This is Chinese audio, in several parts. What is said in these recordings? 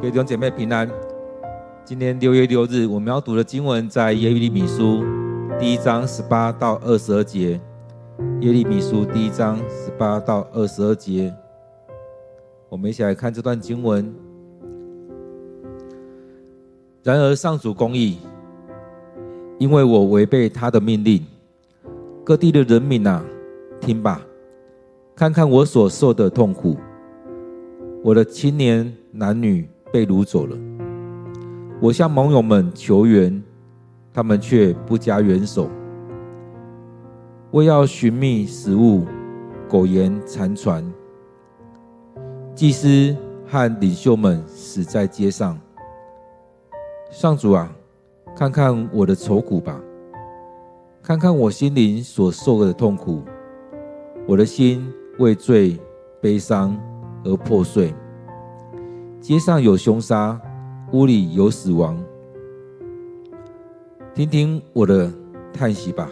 各位弟兄姐妹平安。今天六月六日，我们要读的经文在耶利米书第一章十八到二十二节。耶利米书第一章十八到二十二节，我们一起来看这段经文。然而上主公义，因为我违背他的命令，各地的人民啊，听吧，看看我所受的痛苦，我的青年男女。被掳走了。我向盟友们求援，他们却不加援手。为要寻觅食物，苟延残喘。祭司和领袖们死在街上。上主啊，看看我的愁苦吧，看看我心灵所受的痛苦。我的心为罪悲伤而破碎。街上有凶杀，屋里有死亡。听听我的叹息吧，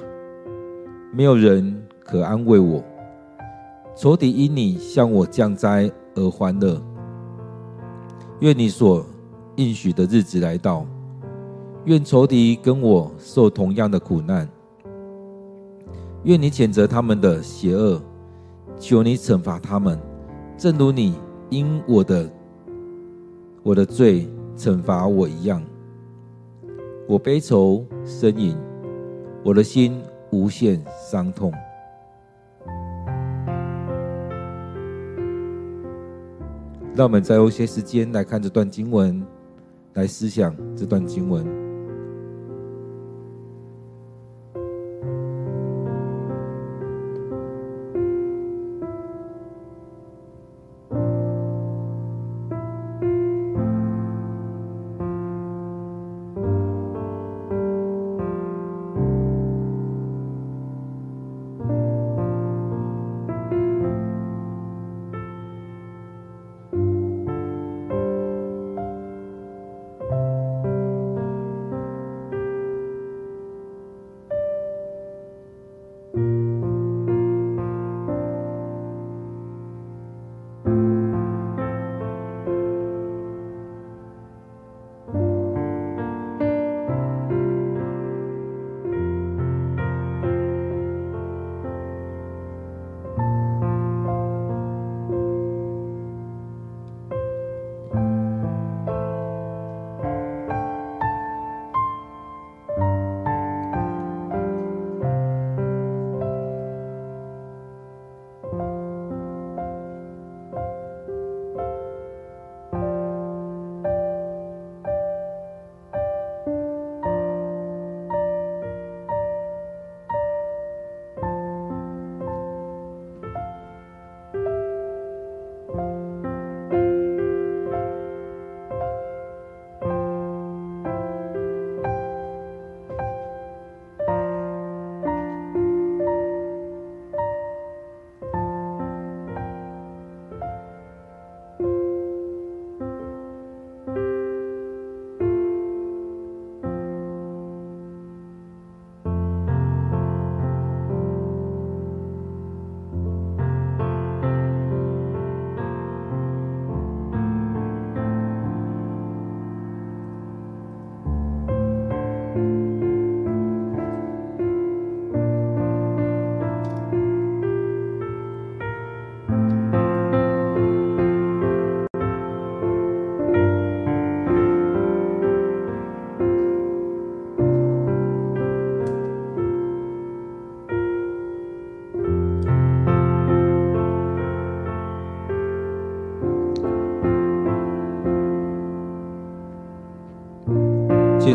没有人可安慰我。仇敌因你向我降灾而欢乐。愿你所应许的日子来到，愿仇敌跟我受同样的苦难。愿你谴责他们的邪恶，求你惩罚他们，正如你因我的。我的罪惩罚我一样，我悲愁呻吟，我的心无限伤痛。让我们再用些时间来看这段经文，来思想这段经文。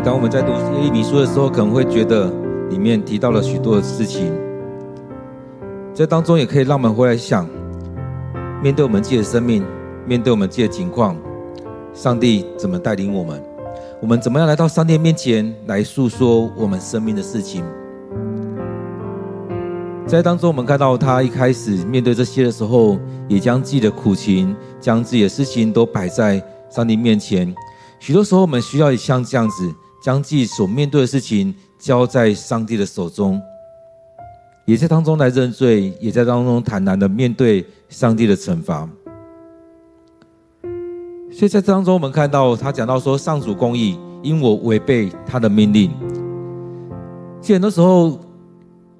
当我们在读耶利米书的时候，可能会觉得里面提到了许多的事情。这当中也可以让我们回来想，面对我们自己的生命，面对我们自己的情况，上帝怎么带领我们？我们怎么样来到上帝面前来诉说我们生命的事情？在当中，我们看到他一开始面对这些的时候，也将自己的苦情、将自己的事情都摆在上帝面前。许多时候，我们需要像这样子。将自己所面对的事情交在上帝的手中，也在当中来认罪，也在当中坦然的面对上帝的惩罚。所以在当中，我们看到他讲到说：“上主公义，因我违背他的命令。”其实很多时候，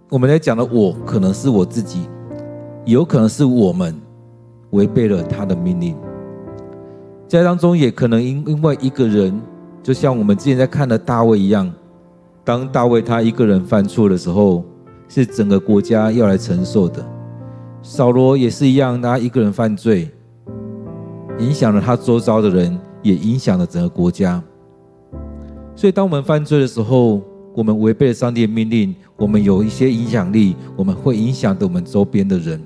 我们在讲的“我”，可能是我自己，有可能是我们违背了他的命令。在当中，也可能因因为一个人，就像我们之前在看的大卫一样，当大卫他一个人犯错的时候，是整个国家要来承受的。扫罗也是一样，他一个人犯罪。影响了他周遭的人，也影响了整个国家。所以，当我们犯罪的时候，我们违背了上帝的命令，我们有一些影响力，我们会影响到我们周边的人。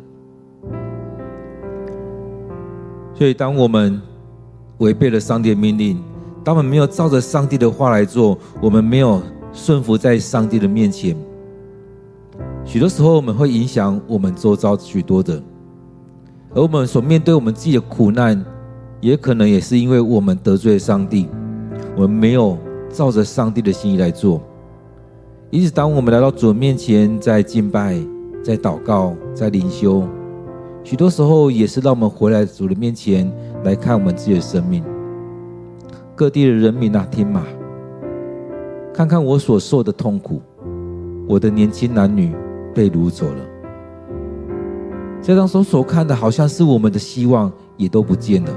所以，当我们违背了上帝的命令，当我们没有照着上帝的话来做，我们没有顺服在上帝的面前，许多时候我们会影响我们周遭许多的，而我们所面对我们自己的苦难。也可能也是因为我们得罪了上帝，我们没有照着上帝的心意来做。因此，当我们来到主面前，在敬拜、在祷告、在灵修，许多时候也是让我们回来主的面前来看我们自己的生命。各地的人民啊，听嘛，看看我所受的痛苦，我的年轻男女被掳走了。这当中所看的，好像是我们的希望也都不见了。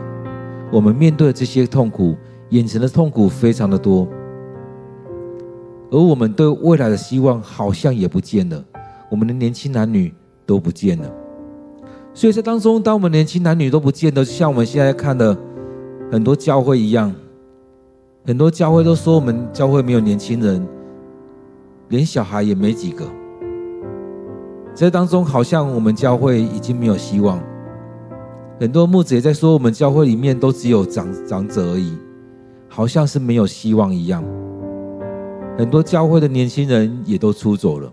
我们面对这些痛苦，眼前的痛苦非常的多，而我们对未来的希望好像也不见了。我们的年轻男女都不见了，所以在当中，当我们年轻男女都不见了，就像我们现在看的很多教会一样，很多教会都说我们教会没有年轻人，连小孩也没几个。这当中，好像我们教会已经没有希望。很多牧者也在说，我们教会里面都只有长长者而已，好像是没有希望一样。很多教会的年轻人也都出走了。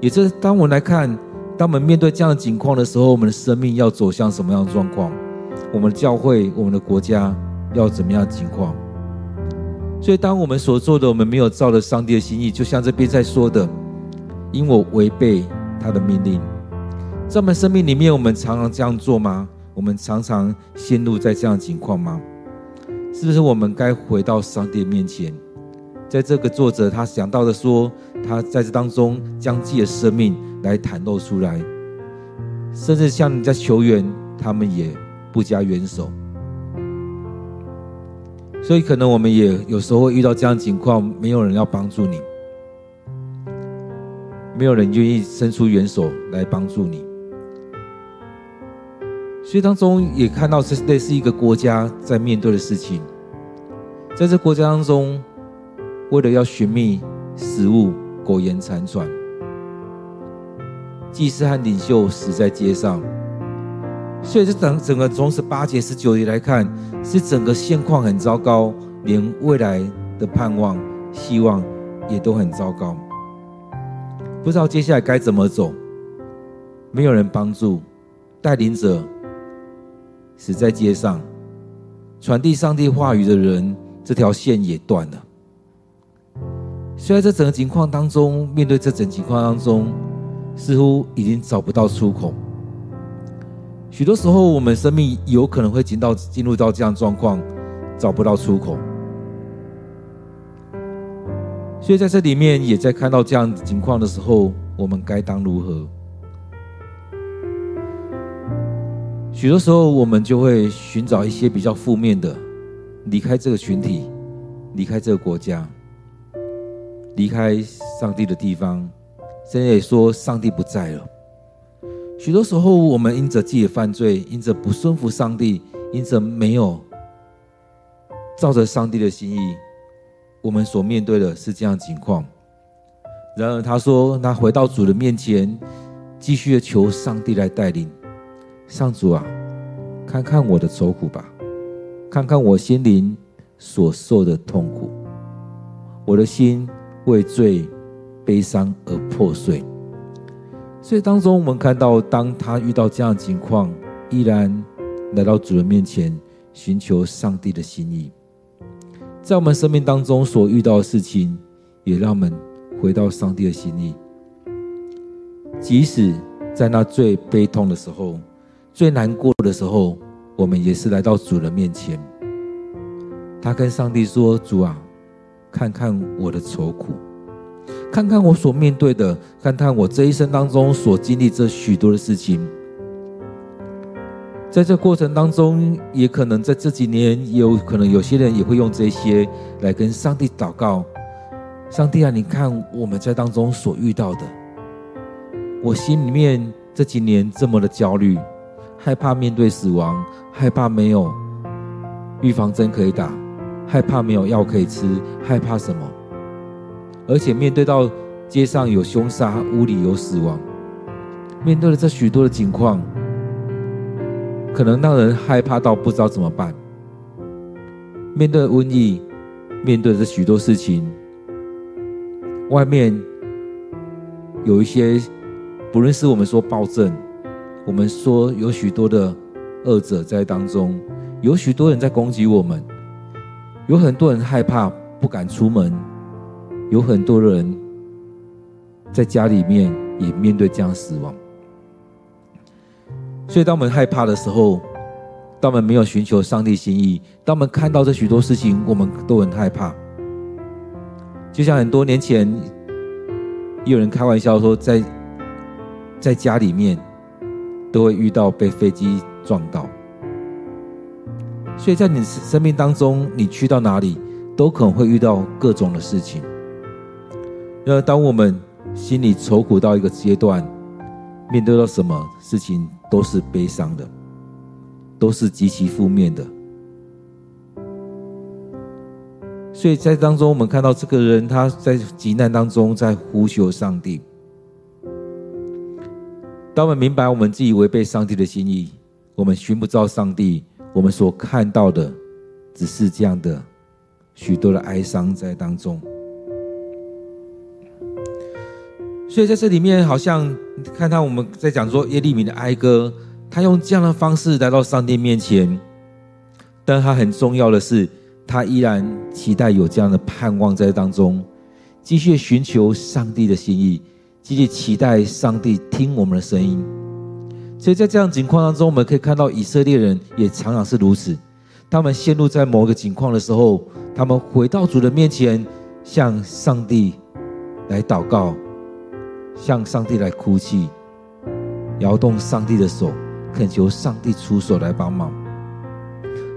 也是当我们来看，当我们面对这样的情况的时候，我们的生命要走向什么样的状况？我们的教会、我们的国家要怎么样情况？所以，当我们所做的，我们没有照着上帝的心意，就像这边在说的，因我违背他的命令。在我们生命里面，我们常常这样做吗？我们常常陷入在这样的情况吗？是不是我们该回到上帝面前？在这个作者他想到的说，他在这当中将自己的生命来袒露出来，甚至向人家求援，他们也不加援手。所以，可能我们也有时候会遇到这样情况，没有人要帮助你，没有人愿意伸出援手来帮助你。所以当中也看到这是类似一个国家在面对的事情，在这国家当中，为了要寻觅食物，苟延残喘，祭司和领袖死在街上。所以这整整个从十八节、十九节来看，是整个现况很糟糕，连未来的盼望、希望也都很糟糕，不知道接下来该怎么走，没有人帮助，带领者。死在街上，传递上帝话语的人，这条线也断了。虽然在整个情况当中，面对这整情况当中，似乎已经找不到出口。许多时候，我们生命有可能会进到进入到这样状况，找不到出口。所以在这里面，也在看到这样情况的时候，我们该当如何？许多时候，我们就会寻找一些比较负面的，离开这个群体，离开这个国家，离开上帝的地方。甚至也说上帝不在了。许多时候，我们因着自己的犯罪，因着不顺服上帝，因着没有照着上帝的心意，我们所面对的是这样情况。然而，他说，他回到主的面前，继续的求上帝来带领。上主啊，看看我的愁苦吧，看看我心灵所受的痛苦，我的心为罪悲伤而破碎。所以当中，我们看到，当他遇到这样的情况，依然来到主人面前，寻求上帝的心意。在我们生命当中所遇到的事情，也让我们回到上帝的心意。即使在那最悲痛的时候。最难过的时候，我们也是来到主人面前。他跟上帝说：“主啊，看看我的愁苦，看看我所面对的，看看我这一生当中所经历这许多的事情。在这过程当中，也可能在这几年，有可能有些人也会用这些来跟上帝祷告。上帝啊，你看我们在当中所遇到的，我心里面这几年这么的焦虑，害怕面对死亡，害怕没有预防针可以打。”害怕没有药可以吃，害怕什么？而且面对到街上有凶杀，屋里有死亡，面对了这许多的情况，可能让人害怕到不知道怎么办。面对瘟疫，面对这许多事情，外面有一些，不论是我们说暴政，我们说有许多的恶者在当中，有许多人在攻击我们。有很多人害怕，不敢出门；有很多人在家里面也面对这样死亡。所以，当我们害怕的时候，当我们没有寻求上帝心意，当我们看到这许多事情，我们都很害怕。就像很多年前，有人开玩笑说，在在家里面都会遇到被飞机撞到。所以在你生命当中，你去到哪里，都可能会遇到各种的事情。然而，当我们心里愁苦到一个阶段，面对到什么事情都是悲伤的，都是极其负面的。所以在当中，我们看到这个人他在急难当中在呼求上帝。当我们明白我们自己违背上帝的心意，我们寻不着上帝。我们所看到的，只是这样的许多的哀伤在当中。所以在这里面，好像看到我们在讲说耶利米的哀歌，他用这样的方式来到上帝面前，但他很重要的是，他依然期待有这样的盼望在当中，继续寻求上帝的心意，继续期待上帝听我们的声音。所以在这样情况当中，我们可以看到以色列人也常常是如此。他们陷入在某个情况的时候，他们回到主的面前，向上帝来祷告，向上帝来哭泣，摇动上帝的手，恳求上帝出手来帮忙。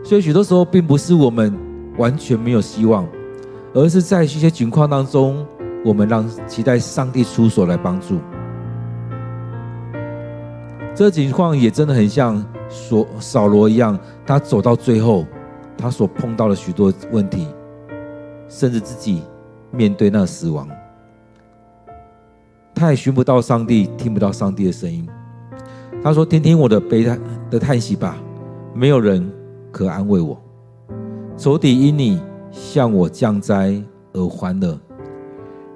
所以许多时候，并不是我们完全没有希望，而是在一些情况当中，我们让期待上帝出手来帮助。这情况也真的很像所扫罗一样，他走到最后，他所碰到了许多问题，甚至自己面对那死亡，他也寻不到上帝，听不到上帝的声音。他说：“听听我的悲叹的叹息吧，没有人可安慰我。仇敌因你向我降灾而欢乐，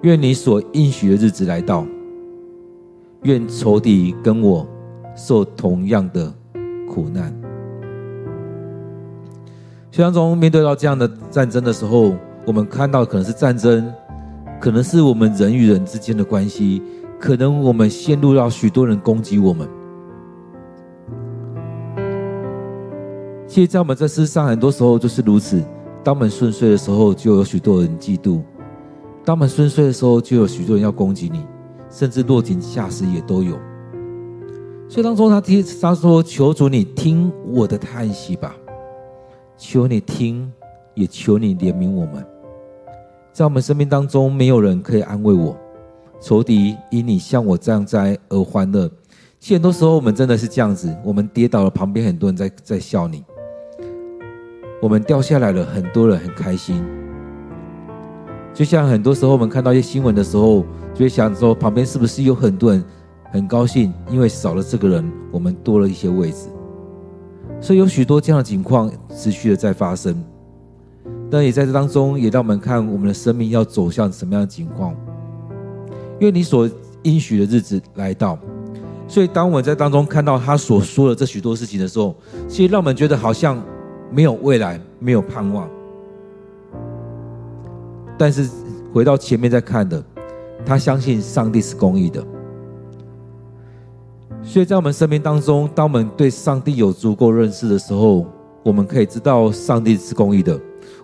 愿你所应许的日子来到，愿仇敌跟我。”受同样的苦难，所以当中面对到这样的战争的时候，我们看到可能是战争，可能是我们人与人之间的关系，可能我们陷入到许多人攻击我们。其实，在我们这世上，很多时候就是如此。当我们顺遂的时候，就有许多人嫉妒；当我们顺遂的时候，就有许多人要攻击你，甚至落井下石也都有。所以当中，他听他说：“求主你听我的叹息吧，求你听，也求你怜悯我们。在我们生命当中，没有人可以安慰我，仇敌因你像我这样灾而欢乐。其实很多时候，我们真的是这样子：我们跌倒了，旁边很多人在在笑你；我们掉下来了，很多人很开心。就像很多时候，我们看到一些新闻的时候，就会想说，旁边是不是有很多人？”很高兴，因为少了这个人，我们多了一些位置，所以有许多这样的情况持续的在发生。但也在这当中，也让我们看我们的生命要走向什么样的情况。因为你所应许的日子来到，所以当我们在当中看到他所说的这许多事情的时候，其实让我们觉得好像没有未来，没有盼望。但是回到前面在看的，他相信上帝是公义的。所以在我们生命当中，当我们对上帝有足够认识的时候，我们可以知道上帝是公义的。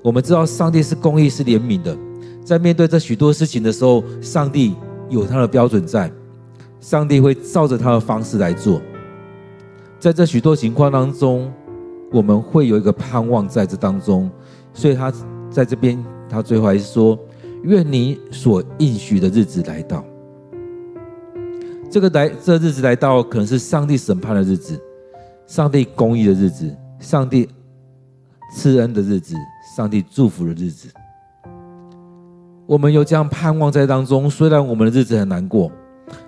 我们知道上帝是公义、是怜悯的。在面对这许多事情的时候，上帝有他的标准在，上帝会照着他的方式来做。在这许多情况当中，我们会有一个盼望在这当中。所以他在这边，他最后还是说：“愿你所应许的日子来到。”这个来，这日子来到，可能是上帝审判的日子，上帝公义的日子，上帝赐恩的日子，上帝祝福的日子。我们有这样盼望在当中，虽然我们的日子很难过，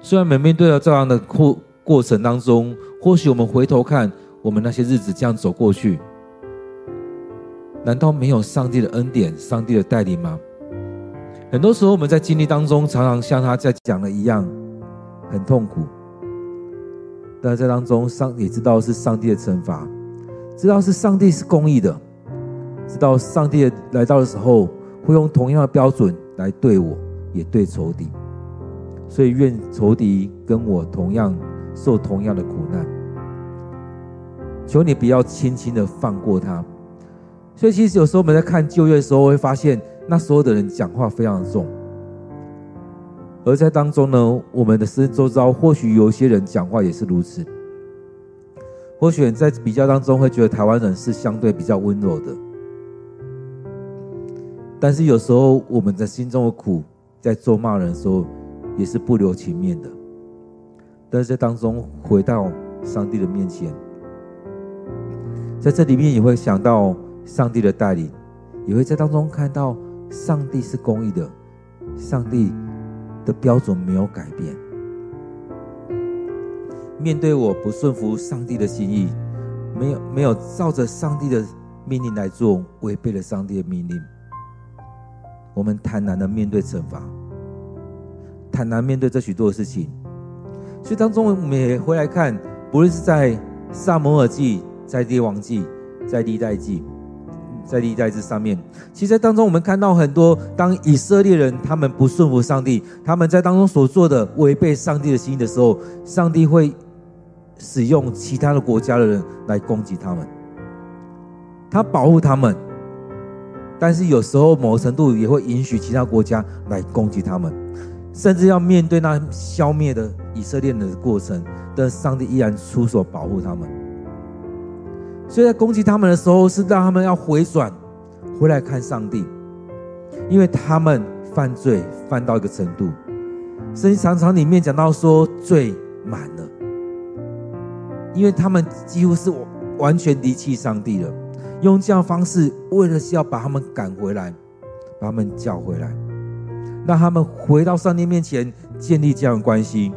虽然我们面对了这样的过过程当中，或许我们回头看，我们那些日子这样走过去，难道没有上帝的恩典、上帝的带领吗？很多时候我们在经历当中，常常像他在讲的一样，很痛苦。但在当中，上也知道是上帝的惩罚，知道是上帝是公义的，知道上帝来到的时候，会用同样的标准。来对我，也对仇敌，所以愿仇敌跟我同样受同样的苦难。求你不要轻轻的放过他。所以其实有时候我们在看旧约的时候，会发现那所有的人讲话非常重，而在当中呢，我们的身周遭或许有些人讲话也是如此。或许在比较当中会觉得台湾人是相对比较温柔的。但是有时候我们的心中的苦，在咒骂人的时候，也是不留情面的。但是在当中回到上帝的面前，在这里面也会想到上帝的带领，也会在当中看到上帝是公义的，上帝的标准没有改变。面对我不顺服上帝的心意，没有没有照着上帝的命令来做，违背了上帝的命令。我们坦然的面对惩罚，坦然面对这许多的事情。所以当中我们也回来看，不论是在撒母耳记、在列王记、在历代记、在历代志上面，其实在当中我们看到很多，当以色列人他们不顺服上帝，他们在当中所做的违背上帝的心意的时候，上帝会使用其他的国家的人来攻击他们，他保护他们。但是有时候，某程度也会允许其他国家来攻击他们，甚至要面对那消灭的以色列人的过程，但上帝依然出手保护他们。所以在攻击他们的时候，是让他们要回转，回来看上帝，因为他们犯罪犯到一个程度，圣经常常里面讲到说罪满了，因为他们几乎是完全离弃上帝了。用这样方式，为了是要把他们赶回来，把他们叫回来，让他们回到上帝面前，建立这样的关系。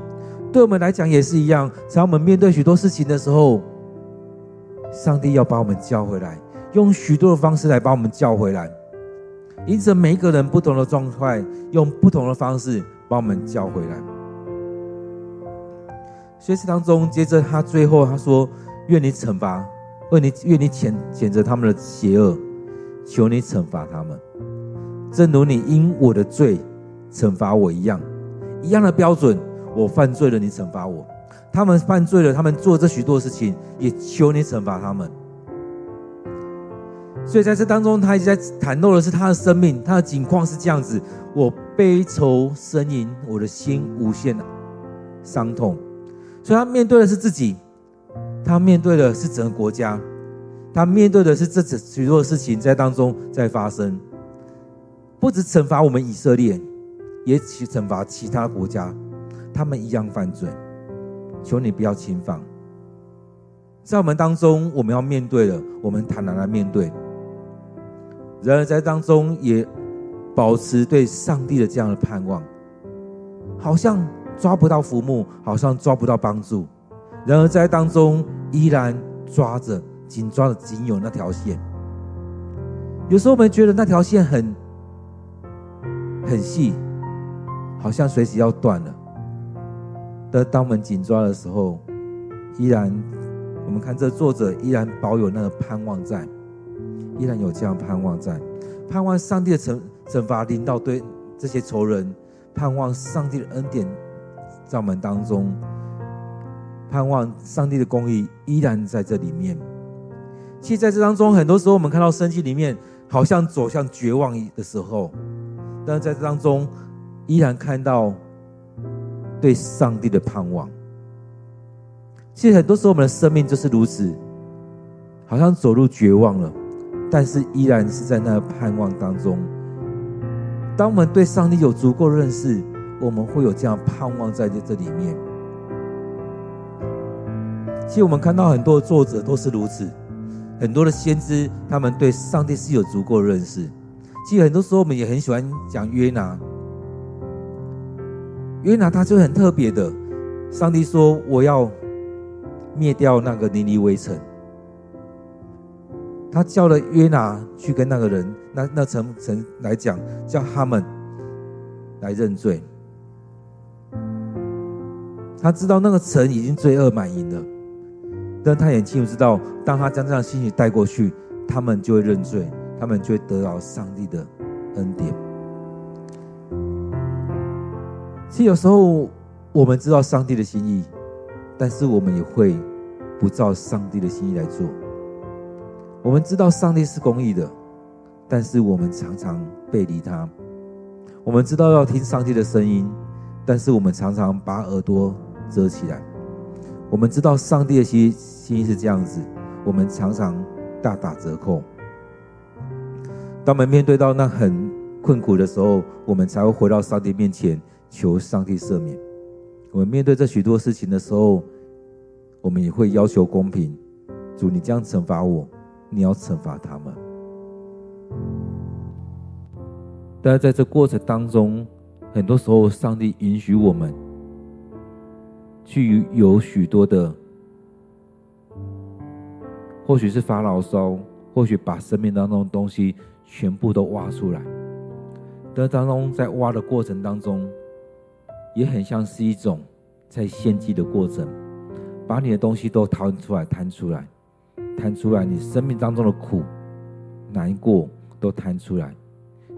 对我们来讲也是一样，在我们面对许多事情的时候，上帝要把我们叫回来，用许多的方式来把我们叫回来。因此，每一个人不同的状态，用不同的方式把我们叫回来。学习当中，接着他最后他说：“愿你惩罚。”为你，愿你谴谴责他们的邪恶，求你惩罚他们，正如你因我的罪惩罚我一样，一样的标准。我犯罪了，你惩罚我；他们犯罪了，他们做这许多事情，也求你惩罚他们。所以在这当中，他一直在袒露的是他的生命，他的境况是这样子：我悲愁呻吟，我的心无限伤痛。所以他面对的是自己。他面对的是整个国家，他面对的是这许多的事情在当中在发生，不止惩罚我们以色列，也去惩罚其他国家，他们一样犯罪。求你不要轻放，在我们当中，我们要面对的，我们坦然来面对。然而在当中也保持对上帝的这样的盼望，好像抓不到浮木，好像抓不到帮助。然而，在当中依然抓着紧抓着仅有那条线。有时候我们觉得那条线很很细，好像随时要断了。但当我们紧抓的时候，依然我们看这作者依然保有那个盼望在，依然有这样盼望在，盼望上帝的惩惩罚临到对这些仇人，盼望上帝的恩典在我们当中。盼望上帝的公义依然在这里面。其实在这当中，很多时候我们看到圣经里面好像走向绝望的时候，但是在这当中依然看到对上帝的盼望。其实很多时候我们的生命就是如此，好像走入绝望了，但是依然是在那个盼望当中。当我们对上帝有足够认识，我们会有这样盼望在这这里面。其实我们看到很多的作者都是如此，很多的先知他们对上帝是有足够的认识。其实很多时候我们也很喜欢讲约拿，约拿他就很特别的，上帝说我要灭掉那个尼尼微城，他叫了约拿去跟那个人，那那城城来讲，叫他们来认罪。他知道那个城已经罪恶满盈了，但他也清楚知道，当他将这样的信息带过去，他们就会认罪，他们就会得到上帝的恩典。其实有时候我们知道上帝的心意。但是我们也会不照上帝的心意来做。我们知道上帝是公义的，但是我们常常背离他。我们知道要听上帝的声音，但是我们常常把耳朵遮起来。我们知道上帝的心心意是这样子，我们常常大打折扣。当我们面对到那很困苦的时候，我们才会回到上帝面前求上帝赦免。我们面对这许多事情的时候，我们也会要求公平。主，你这样惩罚我，你要惩罚他们。但是在这过程当中，很多时候上帝允许我们去有许多的，或许是发牢骚，或许把生命当中的东西全部都挖出来。但当中在挖的过程当中，也很像是一种在献祭的过程，把你的东西都掏出来，摊出来，摊出来，你生命当中的苦、难过都摊出来。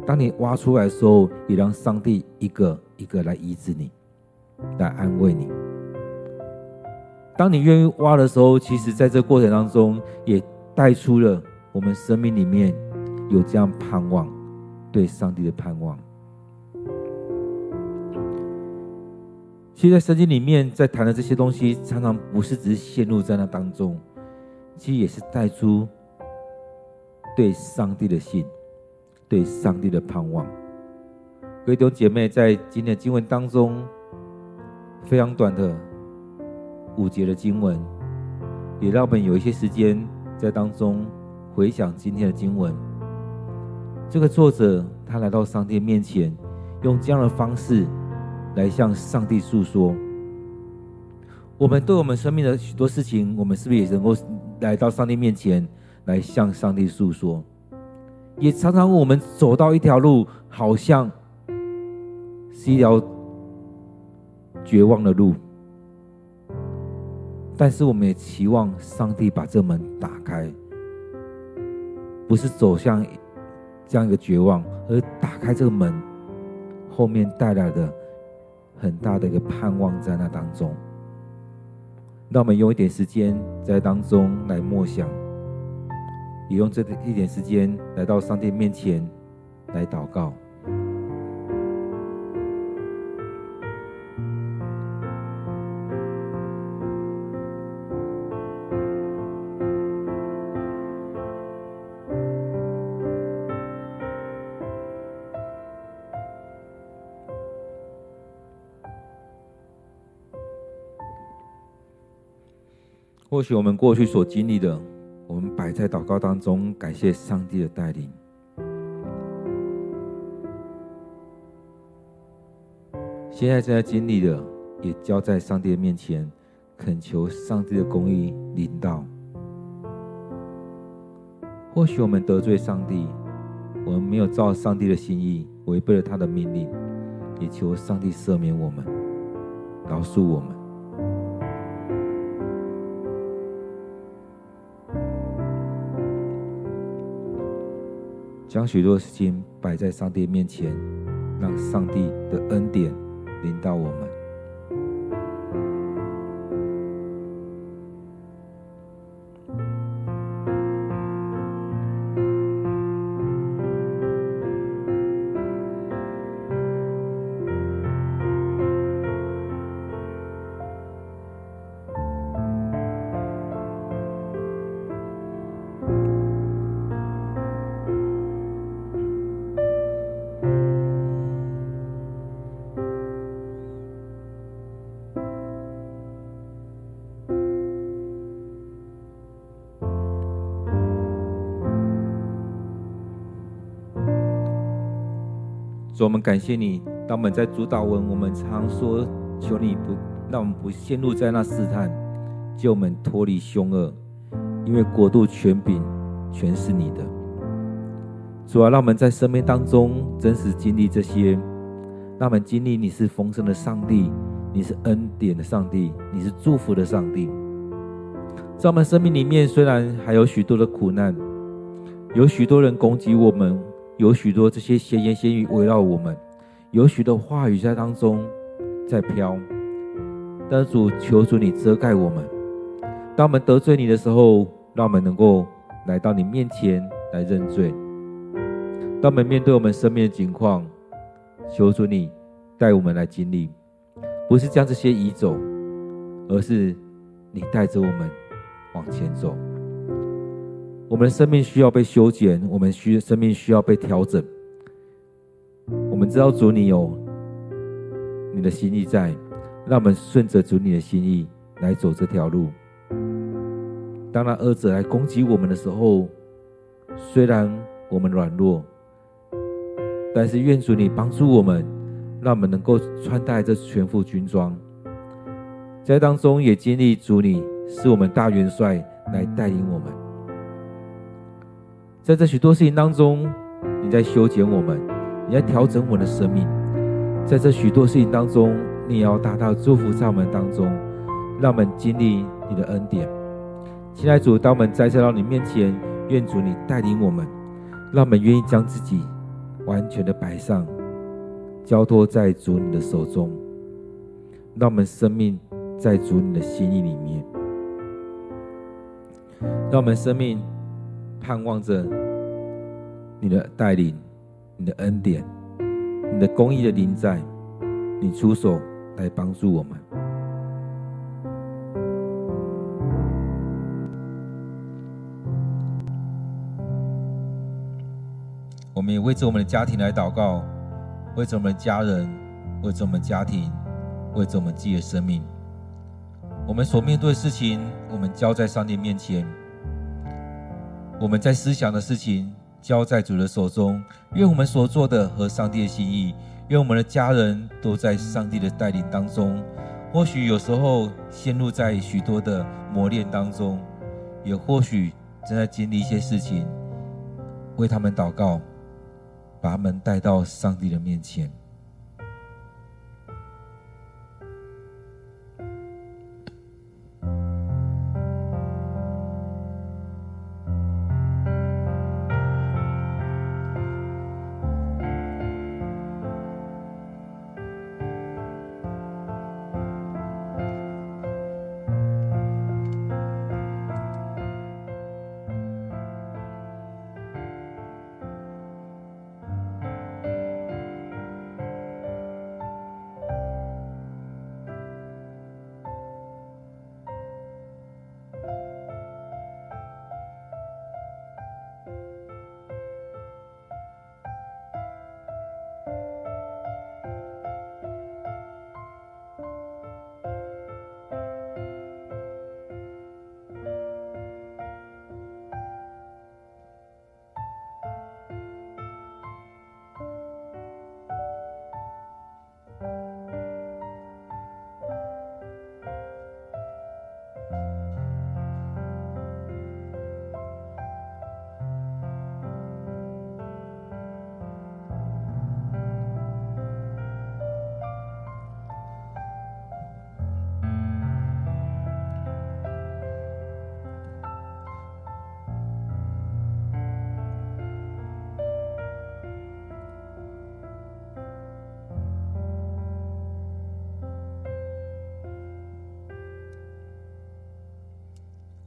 当你挖出来的时候，也让上帝一个一个来医治你，来安慰你。当你愿意挖的时候，其实在这过程当中，也带出了我们生命里面有这样盼望，对上帝的盼望。其实，在圣经里面在谈的这些东西，常常不是只是陷入在那当中，其实也是带出对上帝的信，对上帝的盼望。各位弟兄姐妹，在今天的经文当中，非常短的五节的经文，也让我们有一些时间在当中回想今天的经文。这个作者他来到上帝面前，用这样的方式。来向上帝诉说，我们对我们生命的许多事情，我们是不是也能够来到上帝面前来向上帝诉说？也常常我们走到一条路，好像是一条绝望的路，但是我们也期望上帝把这门打开，不是走向这样一个绝望，而打开这个门后面带来的。很大的一个盼望在那当中，让我们用一点时间在当中来默想，也用这一点时间来到上帝面前来祷告。或许我们过去所经历的，我们摆在祷告当中，感谢上帝的带领。现在正在经历的，也交在上帝的面前，恳求上帝的公义领导。或许我们得罪上帝，我们没有照上帝的心意，违背了他的命令，也求上帝赦免我们，饶恕我们。将许多事情摆在上帝面前，让上帝的恩典临到我们。我们感谢你。当我们在主祷文，我们常说：“求你不让我们不陷入在那试探，救我们脱离凶恶，因为国度、权柄全是你的。”主啊，让我们在生命当中真实经历这些，让我们经历你是丰盛的上帝，你是恩典的上帝，你是祝福的上帝。在我们生命里面，虽然还有许多的苦难，有许多人攻击我们，有许多这些闲言闲语围绕我们，有许多话语在当中在飘，但主求主你遮盖我们。当我们得罪你的时候，让我们能够来到你面前来认罪。当我们面对我们生命的境况，求主你带我们来经历，不是将这些移走，而是你带着我们往前走。我们的生命需要被修剪，我们需生命需要被调整。我们知道主你有你的心意在，让我们顺着主你的心意来走这条路。当那恶者来攻击我们的时候，虽然我们软弱。但是愿主你帮助我们，让我们能够穿戴这全副军装，在当中也经历主你是我们大元帅来带领我们。在这许多事情当中，你在修剪我们，你在调整我们的生命。在这许多事情当中，你也要大大祝福在我们当中，让我们经历你的恩典。亲爱的主，当我们再次到你面前，愿主你带领我们，让我们愿意将自己。完全的摆上，交托在主你的手中，让我们生命在主你的心意里面，让我们生命盼望着你的带领、你的恩典、你的公义的临在，你出手来帮助我们。我们也为着我们的家庭来祷告，为着我们的家人，为着我们家庭，为着我们自己的生命。我们所面对的事情，我们交在上帝面前；我们在思想的事情，交在主的手中。愿我们所做的合上帝的心意，愿我们的家人都在上帝的带领当中。或许有时候陷入在许多的磨练当中，也或许正在经历一些事情，为他们祷告。把他们带到上帝的面前。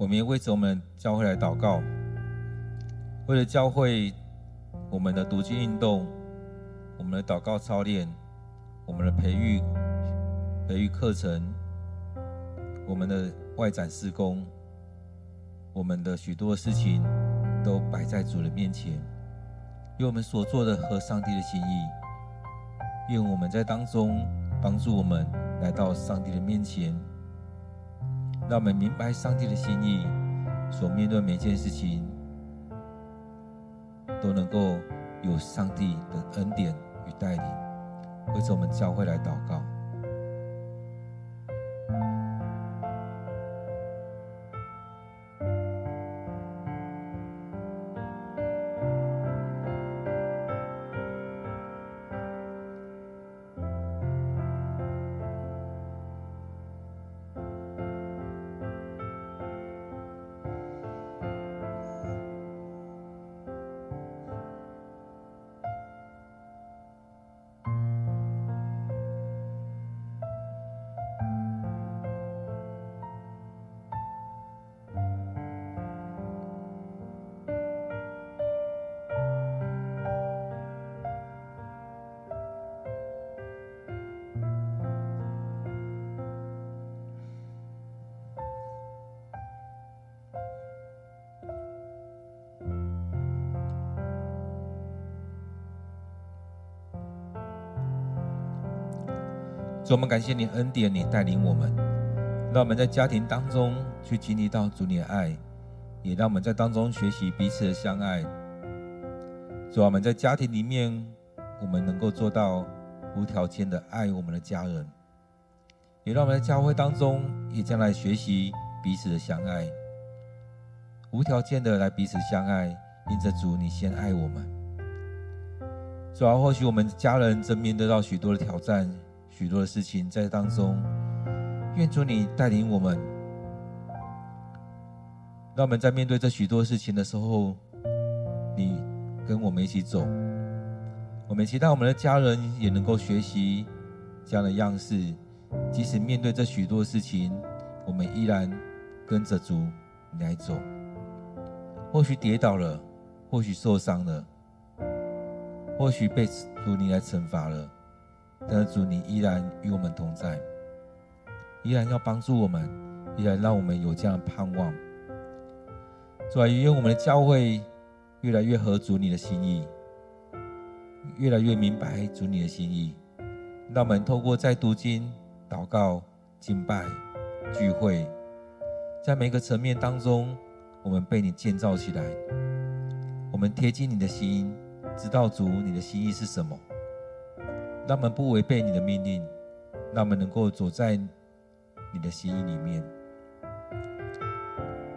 我们也为着我们教会来祷告，为了教会我们的读经运动、我们的祷告操练、我们的培育培育课程、我们的外展事工、我们的许多事情，都摆在主的面前，愿我们所做的合上帝的心意，愿我们在当中帮助我们来到上帝的面前。让我们明白上帝的心意，所面对每件事情，都能够有上帝的恩典与带领，为着我们教会来祷告。我们感谢你恩典，你带领我们，让我们在家庭当中去经历到主你的爱，也让我们在当中学习彼此的相爱。主，我们在家庭里面，我们能够做到无条件的爱我们的家人，也让我们在教会当中也将来学习彼此的相爱，无条件的来彼此相爱，因着主你先爱我们。主啊，或许我们家人正面对到许多的挑战。许多的事情在当中，愿主你带领我们，让我们在面对这许多事情的时候，你跟我们一起走。我们期待我们的家人也能够学习这样的样式，即使面对这许多事情，我们依然跟着主你来走。或许跌倒了，或许受伤了，或许被主你来惩罚了。但是主，你依然与我们同在，依然要帮助我们，依然让我们有这样的盼望。主啊，愿我们的教会越来越合主你的心意，越来越明白主你的心意。让我们透过在读经、祷告、敬拜、聚会，在每个层面当中，我们被你建造起来，我们贴近你的心，知道主你的心意是什么。让我们不违背你的命令，让我们能够走在你的心意里面。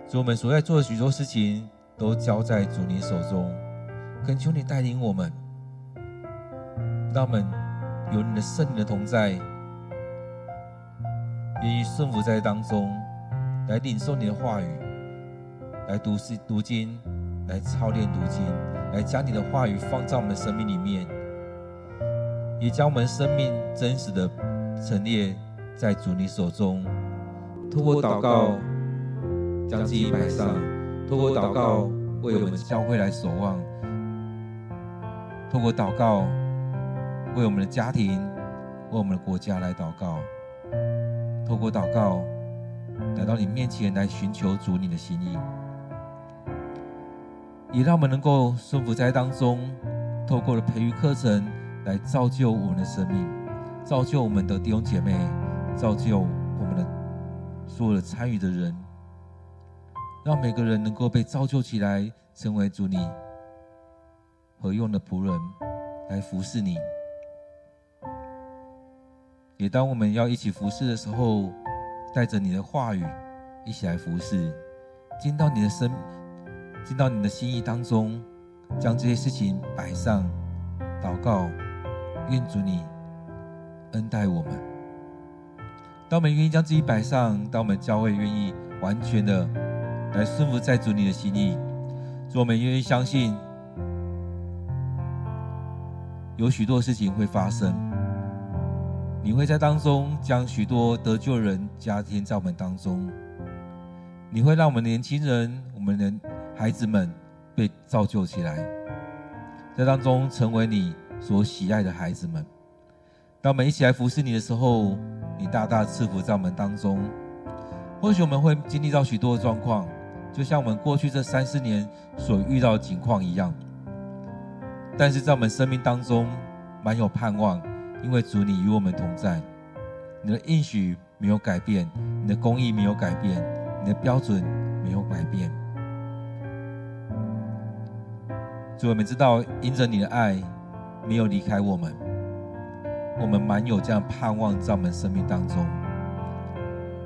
主，我们所在做的许多事情都交在主你手中，恳求你带领我们，让我们有你的圣灵的同在，愿意顺服在当中，来领受你的话语，来读诗读经，来操练读经，来将你的话语放在我们的生命里面。也将我们生命真实的陈列在主你手中，透过祷告将自己摆上，透过祷告为我们的教会来守望，透过祷告为我们的家庭、为我们的国家来祷告，透过祷告来到你面前来寻求主你的心意，也让我们能够顺服在当中，透过了培育课程。来造就我们的生命，造就我们的弟兄姐妹，造就我们的所有的参与的人，让每个人能够被造就起来，成为主你合用的仆人，来服侍你。也当我们要一起服侍的时候，带着你的话语一起来服侍，进到你的生，进到你的心意当中，将这些事情摆上，祷告。愿主你恩待我们。当我们愿意将自己摆上，当我们教会愿意完全的来顺服在主你的心意，主我们愿意相信，有许多事情会发生。你会在当中将许多得救人加添在我们当中，你会让我们年轻人、我们的孩子们被造就起来，在当中成为你。所喜爱的孩子们，当我们一起来服侍你的时候，你大大赐福在我们当中。或许我们会经历到许多的状况，就像我们过去这三四年所遇到的情况一样。但是在我们生命当中，满有盼望，因为主你与我们同在，你的应许没有改变，你的公义没有改变，你的标准没有改变。主，我们知道，因着你的爱。没有离开我们，我们满有这样盼望在我们生命当中。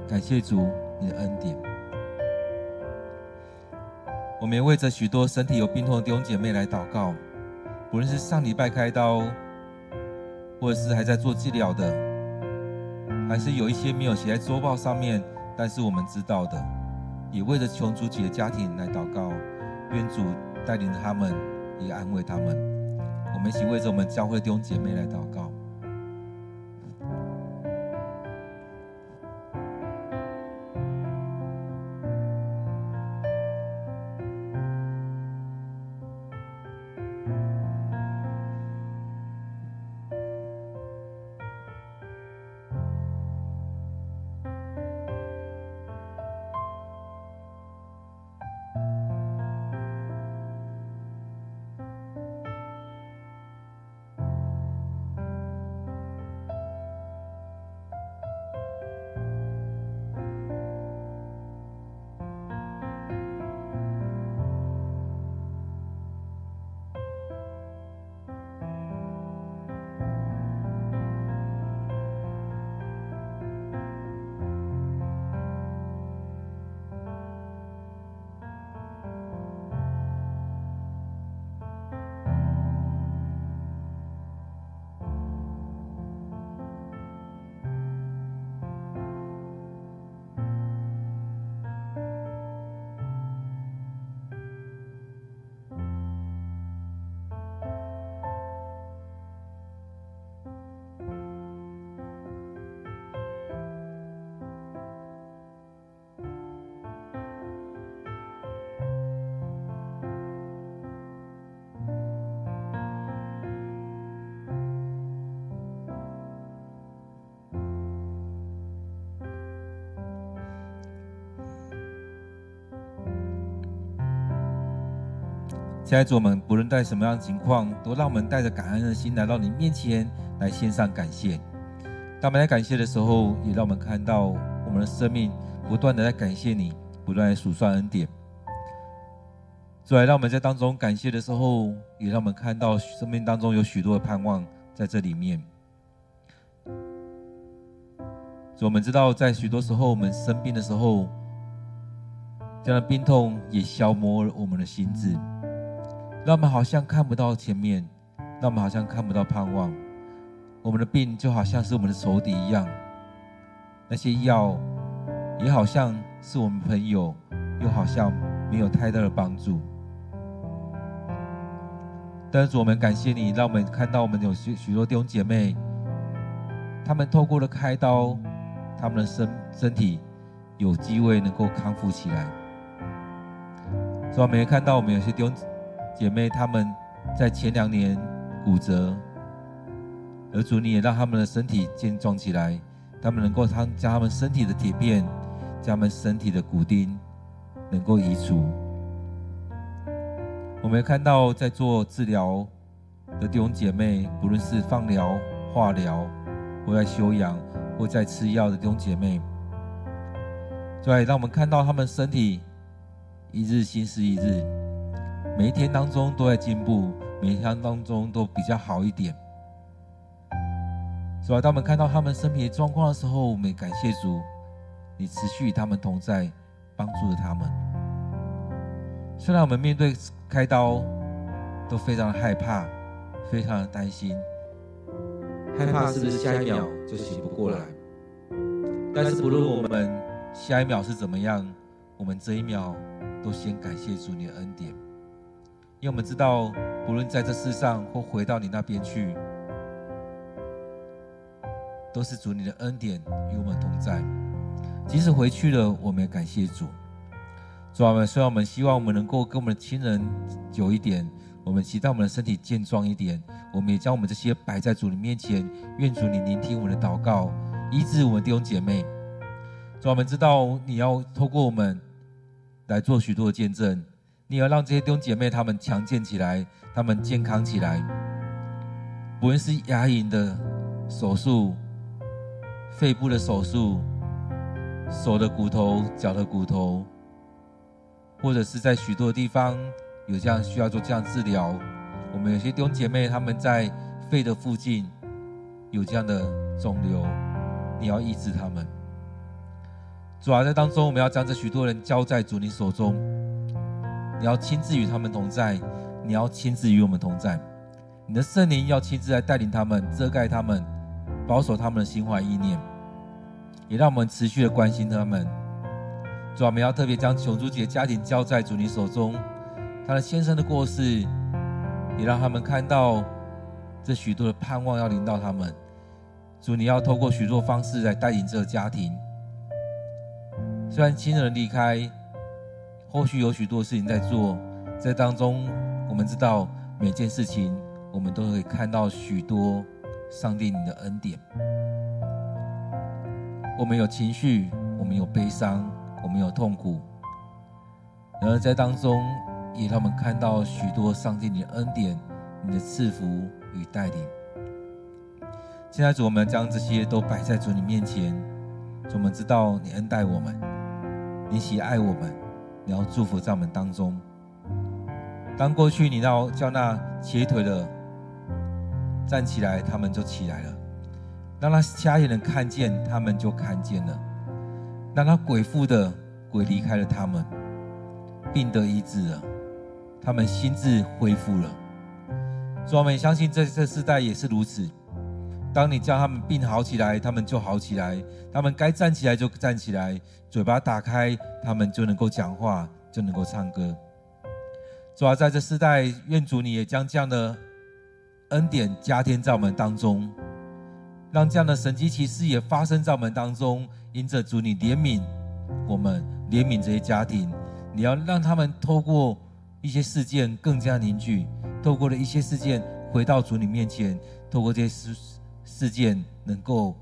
感谢主你的恩典。我们也为着许多身体有病痛的弟兄姐妹来祷告，不论是上礼拜开刀，或者是还在做治疗的，还是有一些没有写在周报上面，但是我们知道的，也为着穷足几个家庭来祷告，愿主带领他们，也安慰他们。我们一起为着我们教会弟兄姐妹来祷告。现在主，我们不论在什么样的情况，都让我们带着感恩的心来到你面前，来献上感谢。当我们来感谢的时候，也让我们看到我们的生命不断的在感谢你，不断的数算恩典。主来让我们在当中感谢的时候，也让我们看到生命当中有许多的盼望在这里面。主，我们知道在许多时候我们生病的时候，这样的病痛也消磨了我们的心智。让我们好像看不到前面，让我们好像看不到盼望。我们的病就好像是我们的仇敌一样，那些药也好像是我们朋友，又好像没有太大的帮助。但是，我们感谢你，让我们看到我们有许许多弟兄姐妹，他们透过了开刀，他们的身身体有机会能够康复起来。所以，我们也看到我们有些弟兄。姐妹，她们在前两年骨折，而主你也让他们的身体健壮起来，他们能够将将他们身体的铁片，将他们身体的骨钉能够移除。我们看到在做治疗的弟兄姐妹，不论是放疗、化疗，或在休养，或在吃药的弟兄姐妹，对让我们看到他们身体一日新似一日。每一天当中都在进步，每一天当中都比较好一点。所以当我们看到他们身体状况的时候，我们也感谢主，你持续与他们同在，帮助着他们。虽然我们面对开刀都非常的害怕，非常的担心，害怕是不是下一秒就醒不过来？但是不论我们下一秒是怎么样，我们这一秒都先感谢主你的恩典。因为我们知道，不论在这世上或回到你那边去，都是主你的恩典与我们同在。即使回去了，我们也感谢主。主啊，虽然我们希望我们能够跟我们的亲人久一点，我们期待我们的身体健壮一点，我们也将我们这些摆在主你面前，愿主你聆听我们的祷告，医治我们弟兄姐妹。主啊，我们知道你要透过我们来做许多的见证。你要让这些弟兄姐妹他们强健起来，他们健康起来。不论是牙龈的手术、肺部的手术、手的骨头、脚的骨头，或者是在许多地方有这样需要做这样治疗。我们有些弟兄姐妹他们在肺的附近有这样的肿瘤，你要医治他们。主啊，在当中我们要将这许多人交在主你手中，你要亲自与他们同在，你要亲自与我们同在，你的圣灵要亲自来带领他们，遮盖他们，保守他们的心怀意念，也让我们持续的关心他们。主啊，我们要特别将琼珠姐家庭交在主你手中，她的先生的过世，也让他们看到这许多的盼望要临到他们。主，你要透过许多方式来带领这个家庭。虽然亲人离开，后续有许多事情在做，在当中，我们知道每件事情，我们都可以看到许多上帝你的恩典。我们有情绪，我们有悲伤。我们有痛苦，然而在当中，也让我们看到许多上帝你的恩典、你的赐福与带领。现在主，我们将这些都摆在主你面前，主，我们知道你恩待我们，你喜爱我们，你要祝福在我们当中。当过去你要叫那瘸腿的站起来，他们就起来了；让那瞎眼人看见，他们就看见了。让他鬼附的鬼离开了他们，病得医治了，他们心智恢复了。主，我们相信这这世代也是如此。当你叫他们病好起来，他们就好起来；他们该站起来就站起来，嘴巴打开，他们就能够讲话，就能够唱歌。主啊，在这世代，愿主你也将这样的恩典加添在我们当中，让这样的神迹奇事也发生在我们当中。因着主，你怜悯我们，怜悯这些家庭，你要让他们透过一些事件更加凝聚，透过了一些事件回到主你面前，透过这些事事件能够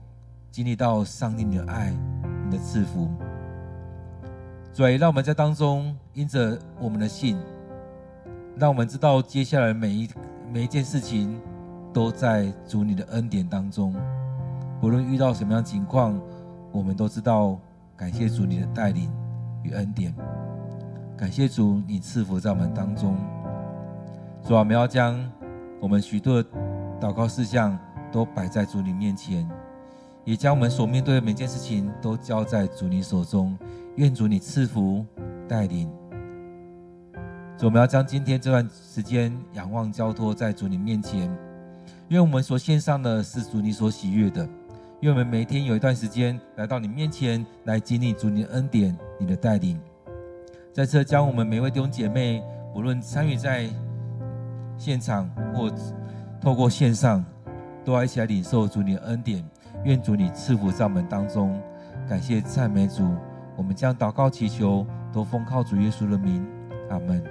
经历到上帝的爱，你的赐福。所以，让我们在当中因着我们的信，让我们知道接下来每一每一件事情都在主你的恩典当中，不论遇到什么样情况。我们都知道，感谢主你的带领与恩典，感谢主你赐福在我们当中。主啊，我们要将我们许多祷告事项都摆在主你面前，也将我们所面对的每件事情都交在主你手中。愿主你赐福带领。主，我们要将今天这段时间仰望交托在主你面前，愿我们所献上的是主你所喜悦的。愿我们每天有一段时间来到你面前，来经历主你的恩典、你的带领。在这将我们每位弟兄姐妹，无论参与在现场或透过线上，都要一起来领受主你的恩典。愿主你赐福在我们当中。感谢赞美主，我们将祷告祈求，都奉靠主耶稣的名。阿门。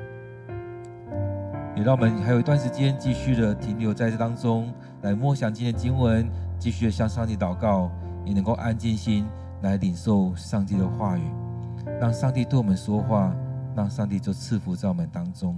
也让我们还有一段时间继续的停留在这当中，来默想今天的经文。继续的向上帝祷告，也能够安静心来领受上帝的话语，让上帝对我们说话，让上帝就赐福在我们当中。